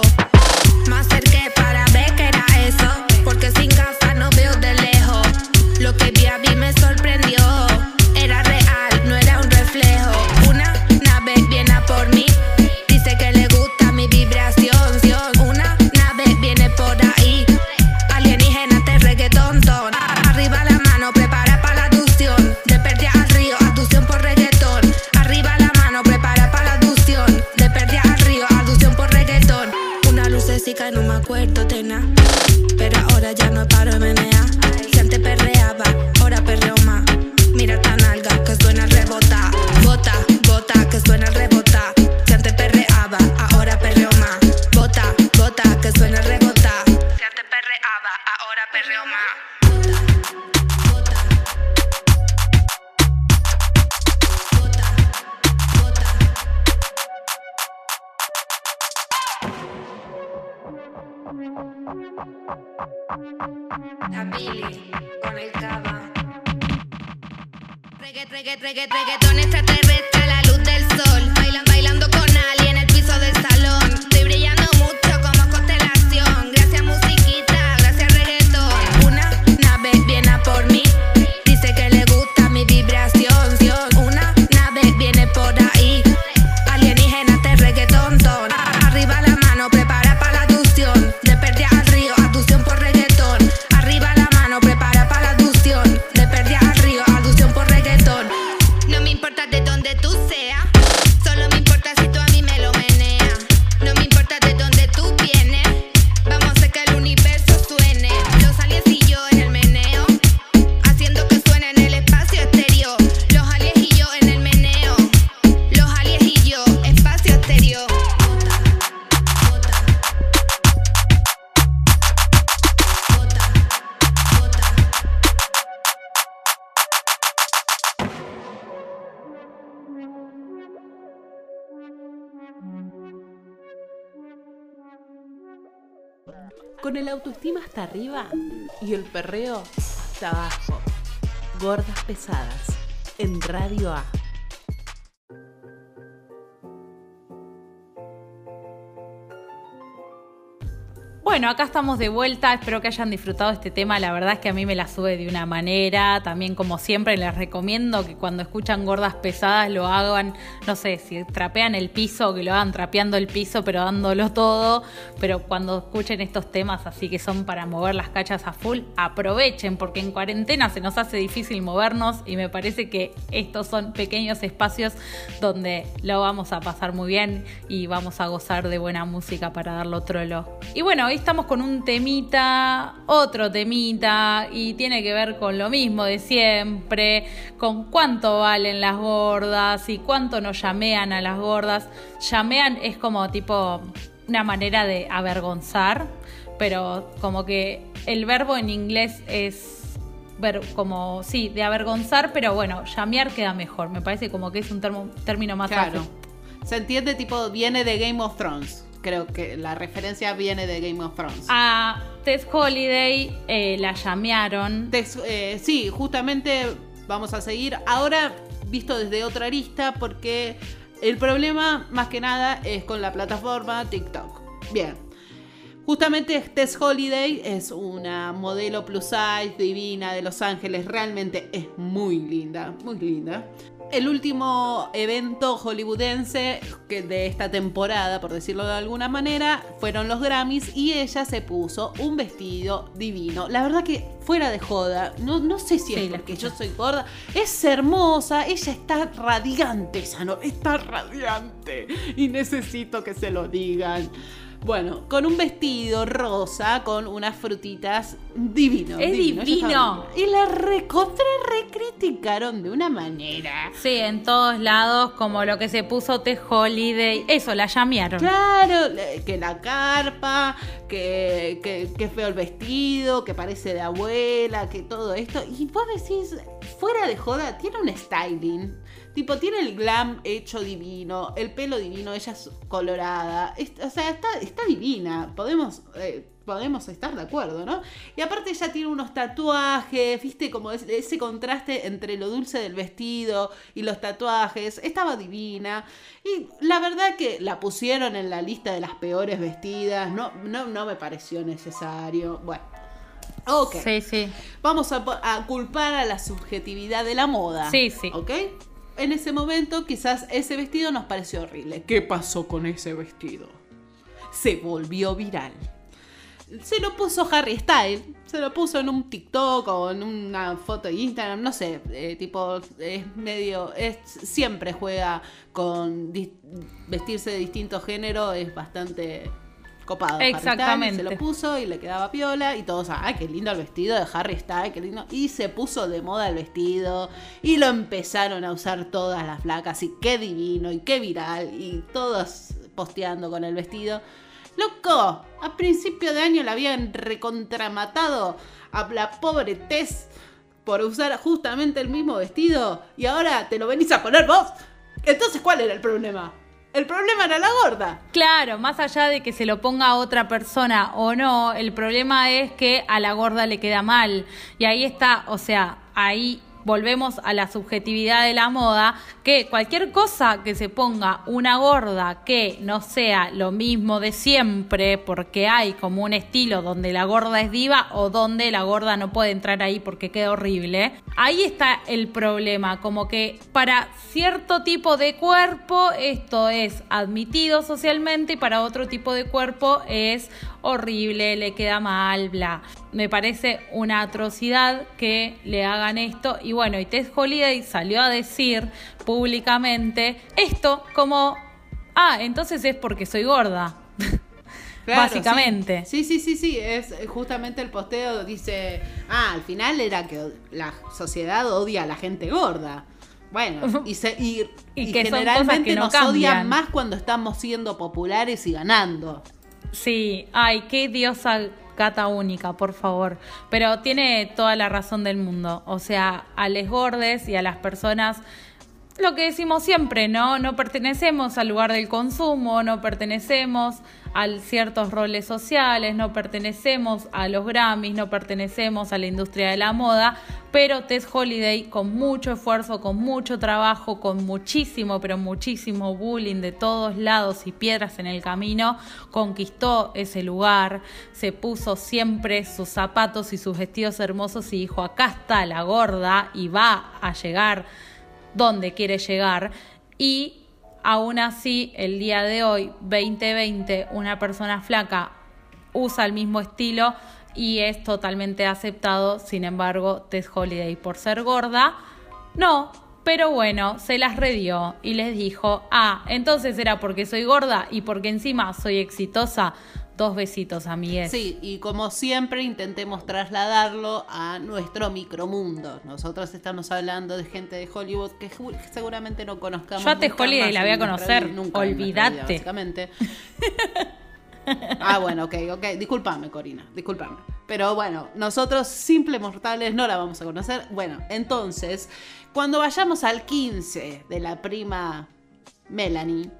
Perreo hasta abajo. Gordas pesadas en Radio A. Bueno, acá estamos de vuelta, espero que hayan disfrutado este tema, la verdad es que a mí me la sube de una manera, también como siempre les recomiendo que cuando escuchan gordas pesadas lo hagan, no sé, si trapean el piso, que lo hagan trapeando el piso pero dándolo todo, pero cuando escuchen estos temas así que son para mover las cachas a full, aprovechen porque en cuarentena se nos hace difícil movernos y me parece que estos son pequeños espacios donde lo vamos a pasar muy bien y vamos a gozar de buena música para darlo trolo. Y bueno, hoy estamos con un temita, otro temita, y tiene que ver con lo mismo de siempre, con cuánto valen las gordas y cuánto nos llamean a las gordas. Llamean es como tipo una manera de avergonzar, pero como que el verbo en inglés es ver como, sí, de avergonzar, pero bueno, llamear queda mejor. Me parece como que es un termo- término más Claro. fácil. Se entiende tipo, viene de Game of Thrones. Creo que la referencia viene de Game of Thrones. A Tess Holiday eh, la llamearon. Eh, sí, justamente vamos a seguir ahora visto desde otra arista porque el problema más que nada es con la plataforma TikTok. Bien. Justamente Tess Holiday es una modelo plus size divina de Los Ángeles, realmente es muy linda, muy linda. El último evento hollywoodense que de esta temporada, por decirlo de alguna manera, fueron los Grammys y ella se puso un vestido divino. La verdad que fuera de joda, no, no sé si es porque yo soy gorda, es hermosa, ella está radiante, esa no, está radiante y necesito que se lo digan. Bueno, con un vestido rosa, con unas frutitas divino. Es divino. Y la recontra recriticaron de una manera. Sí, en todos lados, como lo que se puso Tess Holiday. Eso, la llamearon. Claro, que la carpa, que, que, que feo el vestido, que parece de abuela, que todo esto. Y vos decís, fuera de joda, tiene un styling. Tipo, tiene el glam hecho divino, el pelo divino, ella es colorada. es- o sea, está, está divina. Podemos, eh, podemos estar de acuerdo, ¿no? Y aparte ella tiene unos tatuajes, viste, como es- ese contraste entre lo dulce del vestido y los tatuajes. Estaba divina. Y la verdad que la pusieron en la lista de las peores vestidas. No, no, no me pareció necesario. Bueno. Ok. Sí, sí. Vamos a, a culpar a la subjetividad de la moda. Sí, sí. ¿Ok? En ese momento quizás ese vestido nos pareció horrible. ¿Qué pasó con ese vestido? Se volvió viral. Se lo puso Harry Styles, se lo puso en un TikTok o en una foto de Instagram, no sé, eh, tipo, es medio, es, siempre juega con vestirse de distinto género, es bastante copado. Harry Styles, Exactamente. Se lo puso y le quedaba piola y todos, ay, qué lindo el vestido de Harry Styles, qué lindo. Y se puso de moda el vestido y lo empezaron a usar todas las flacas y qué divino y qué viral y todos posteando con el vestido. Loco, a principio de año la habían recontramatado a la pobre Tess por usar justamente el mismo vestido y ahora te lo venís a poner vos. Entonces, ¿cuál era el problema? El problema era la gorda. Claro, más allá de que se lo ponga a otra persona o no, el problema es que a la gorda le queda mal. Y ahí está, o sea, ahí volvemos a la subjetividad de la moda, que cualquier cosa que se ponga una gorda que no sea lo mismo de siempre, porque hay como un estilo donde la gorda es diva o donde la gorda no puede entrar ahí porque queda horrible, ahí está el problema, como que para cierto tipo de cuerpo esto es admitido socialmente y para otro tipo de cuerpo es horrible, le queda mal, bla. Me parece una atrocidad que le hagan esto. Y bueno, y Tess Holiday salió a decir públicamente esto como, ah, entonces es porque soy gorda. Claro, Básicamente. Sí. sí, sí, sí, sí, es justamente el posteo dice, ah, al final era que la sociedad odia a la gente gorda. Bueno, y, se, y, Y y que generalmente que no nos odian más cuando estamos siendo populares y ganando. Sí, ay, qué diosa gata única, por favor. Pero tiene toda la razón del mundo. O sea, a les gordes y a las personas lo que decimos siempre, ¿no? No pertenecemos al lugar del consumo, no pertenecemos a ciertos roles sociales, no pertenecemos a los Grammys, no pertenecemos a la industria de la moda, pero Tess Holiday con mucho esfuerzo, con mucho trabajo, con muchísimo, pero muchísimo bullying de todos lados y piedras en el camino, conquistó ese lugar, se puso siempre sus zapatos y sus vestidos hermosos y dijo, acá está la gorda y va a llegar donde quiere llegar y aún así el día de hoy, 2020, una persona flaca usa el mismo estilo y es totalmente aceptado, sin embargo, Tess Holiday por ser gorda, no, pero bueno, se las redió y les dijo, ah, entonces era porque soy gorda y porque encima soy exitosa. Dos besitos, amigues. Sí, y como siempre intentemos trasladarlo a nuestro micromundo. Nosotros estamos hablando de gente de Hollywood que seguramente no conozcamos. Yo a Holiday más la voy a conocer, nunca olvídate. básicamente. Ah, bueno, ok, ok. Disculpame, Corina, disculpame. Pero bueno, nosotros, simples mortales, no la vamos a conocer. Bueno, entonces, cuando vayamos al 15 de la prima Melanie,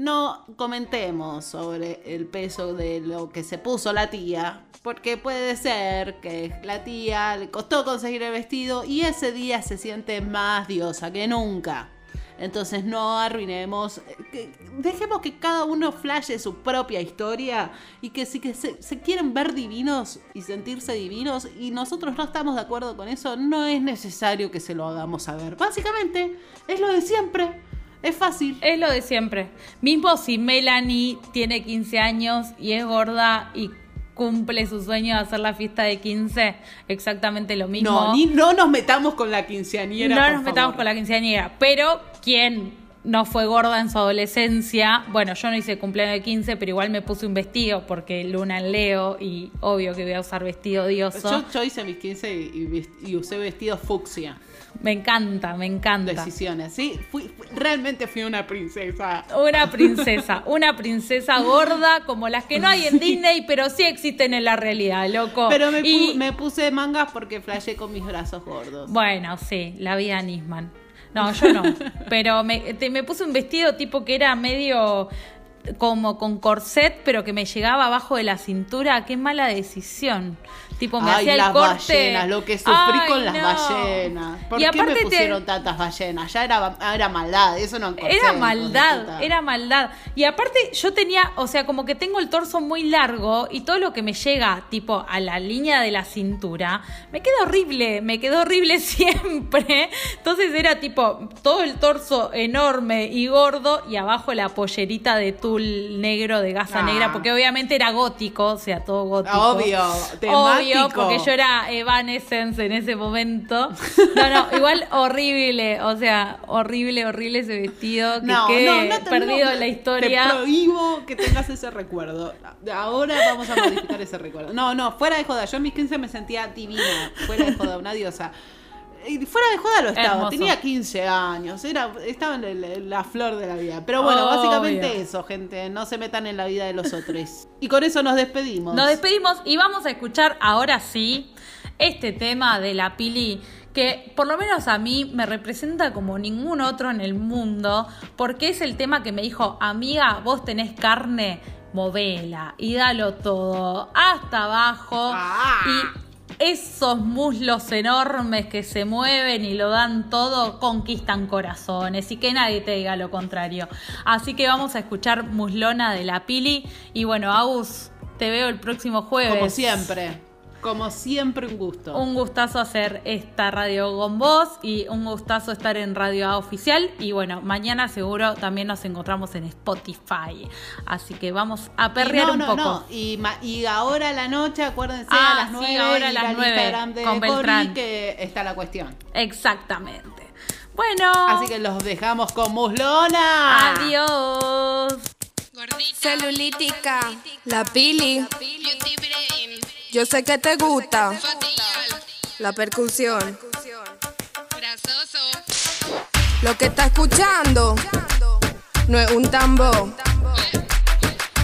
no comentemos sobre el peso de lo que se puso la tía, porque puede ser que la tía le costó conseguir el vestido y ese día se siente más diosa que nunca. Entonces no arruinemos, eh, dejemos que cada uno flashe su propia historia y que si que se, se quieren ver divinos y sentirse divinos y nosotros no estamos de acuerdo con eso, no es necesario que se lo hagamos saber. Básicamente es lo de siempre, es fácil. Es lo de siempre. Mismo si Melanie tiene 15 años y es gorda y cumple su sueño de hacer la fiesta de 15, exactamente lo mismo. No, ni, no nos metamos con la quinceañera. no por nos metamos favor. con la quinceañera. Pero, ¿quién no fue gorda en su adolescencia? Bueno, yo no hice cumpleaños de 15, pero igual me puse un vestido porque luna en Leo y obvio que voy a usar vestido dioso. Yo, yo hice mis 15 y, y usé vestido fucsia. Me encanta, me encanta. Decisiones, ¿sí? Fui, fui- realmente fui una princesa. Una princesa, una princesa gorda como las que no hay en Disney, pero sí existen en la realidad, loco. Pero me, pu- Y- me puse mangas porque flashé con mis brazos gordos. Bueno, sí, la vida Nisman. No, yo no. Pero me, te- me puse un vestido tipo que era medio como con corset, pero que me llegaba abajo de la cintura. Qué mala decisión. Tipo, me Ay, hacía el las corte. ballenas, lo que sufrí Ay, con las ballenas. ¿Por y qué aparte me te- pusieron tantas ballenas? Ya era, era maldad, eso no Era maldad, era maldad. Y aparte yo tenía, o sea, como que tengo el torso muy largo y todo lo que me llega tipo a la línea de la cintura, me queda horrible, me quedó horrible siempre. Entonces era tipo todo el torso enorme y gordo y abajo la pollerita de negro de gasa Ah. negra, porque obviamente era gótico, o sea, todo gótico. Obvio, Obvio, porque yo era Evanescence en ese momento. No, no, igual horrible, o sea, horrible, horrible ese vestido que No, quede no, no te- perdido en la Te historia. prohíbo que tengas ese recuerdo. Ahora vamos a modificar ese recuerdo. No, no, fuera de joda. Yo en mis 15 me sentía divina. Fuera de joda, una diosa. Y fuera de joda lo estaba. Hermoso. Tenía 15 años. Era, estaba en la flor de la vida. Pero bueno, Obvio. básicamente eso, gente. No se metan en la vida de los otros. Y con eso nos despedimos. Nos despedimos y vamos a escuchar ahora sí este tema de la Pili que por lo menos a mí me representa como ningún otro en el mundo, porque es el tema que me dijo, amiga, vos tenés carne, movela y dalo todo, hasta abajo. Ah. Y esos muslos enormes que se mueven y lo dan todo, conquistan corazones y que nadie te diga lo contrario. Así que vamos a escuchar Muslona de la Pili y bueno, Agus, te veo el próximo jueves. Como siempre. Como siempre, un gusto. Un gustazo hacer esta radio con vos y un gustazo estar en Radio A Oficial. Y bueno, mañana seguro también nos encontramos en Spotify. Así que vamos a perrear no, un no, poco. no. Y, ahora a la noche, acuérdense, Ah, a las sí, 9 ahora a las al 9 Instagram de con Cori, Beltrán. que está la cuestión. Exactamente. Bueno, Así que los dejamos con Muslona. adiós. Celulítica, La pili, beauty brain, yo sé que te gusta la percusión. Lo que está escuchando no es un tambor,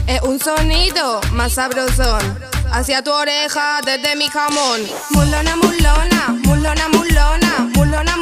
es un sonido más sabrosón. Hacia tu oreja desde mi jamón. Mulona, mulona, mulona, mulona, mulona. Mulona,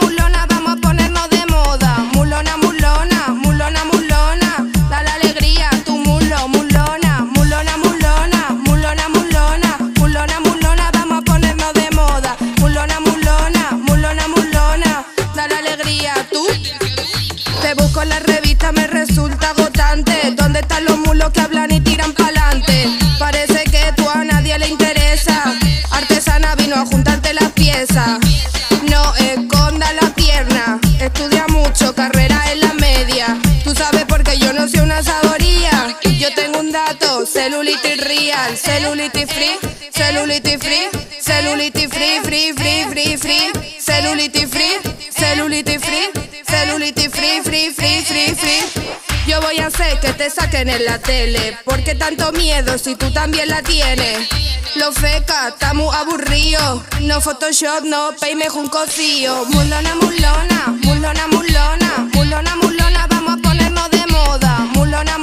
celulitis free, celulitis free, celulitis free, free, free, free, free, celulitis free, celulitis free, celulitis free, free, free, free, free. Yo voy a hacer que te saquen en la tele. porque tanto miedo si tú también la tienes? Lo feca, está muy aburrido. No Photoshop, no peime un cocío. Mulona, mulona, mulona, mulona, mulona, mulona, vamos a ponernos de moda. Mulona,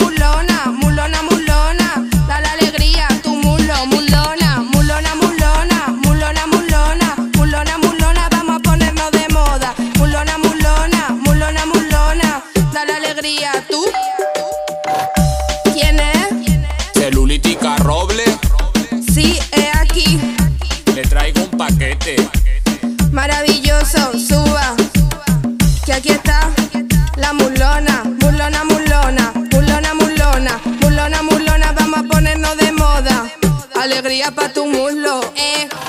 Alegría pa' tu muslo, eh.